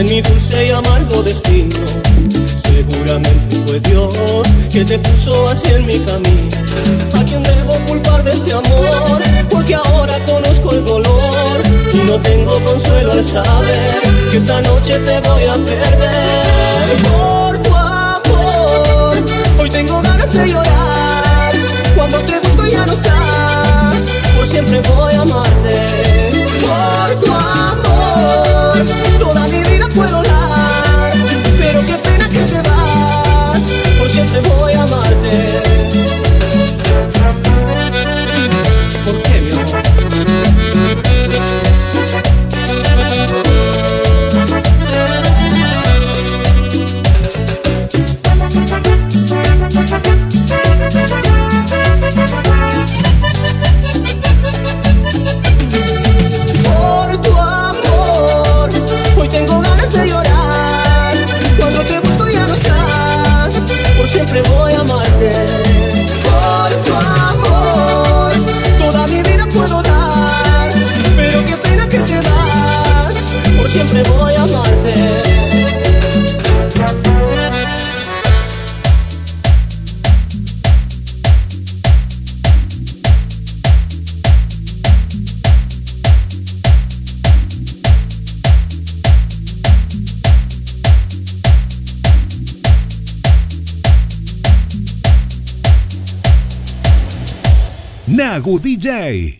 en mi dulce y amargo destino. Seguramente fue Dios que te puso así en mi camino. ¿A quién debo culpar de este amor? Porque ahora conozco el dolor y no tengo consuelo al saber que esta noche te voy a perder. Siempre voy Nagu DJ.